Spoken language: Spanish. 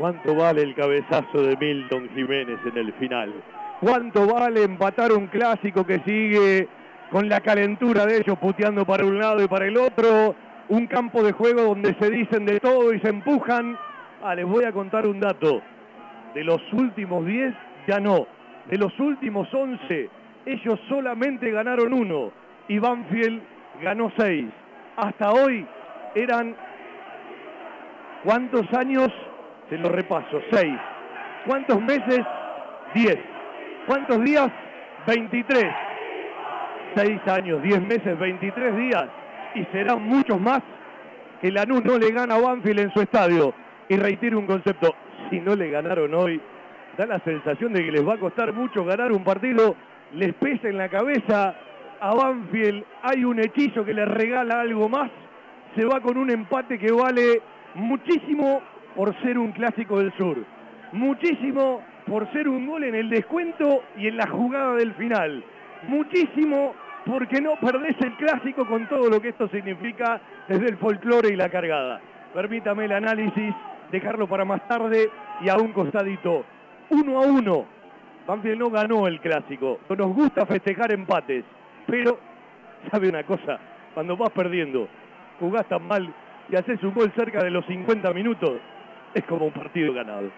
¿Cuánto vale el cabezazo de Milton Jiménez en el final? ¿Cuánto vale empatar un clásico que sigue con la calentura de ellos puteando para un lado y para el otro? Un campo de juego donde se dicen de todo y se empujan. Ah, les voy a contar un dato. De los últimos 10, ya no. De los últimos 11, ellos solamente ganaron uno. Y Banfield ganó 6. Hasta hoy eran... ¿Cuántos años? Se lo repaso, 6. ¿Cuántos meses? 10. ¿Cuántos días? 23. 6 años, 10 meses, 23 días. Y serán muchos más que Lanús no le gana a Banfield en su estadio. Y reitero un concepto, si no le ganaron hoy, da la sensación de que les va a costar mucho ganar un partido, les pesa en la cabeza. A Banfield hay un hechizo que le regala algo más. Se va con un empate que vale muchísimo por ser un clásico del sur. Muchísimo por ser un gol en el descuento y en la jugada del final. Muchísimo porque no perdés el clásico con todo lo que esto significa desde el folclore y la cargada. Permítame el análisis, dejarlo para más tarde y a un costadito. Uno a uno. Banfield no ganó el clásico. Nos gusta festejar empates. Pero, ¿sabe una cosa? Cuando vas perdiendo, jugás tan mal y haces un gol cerca de los 50 minutos, es como un partido ganado.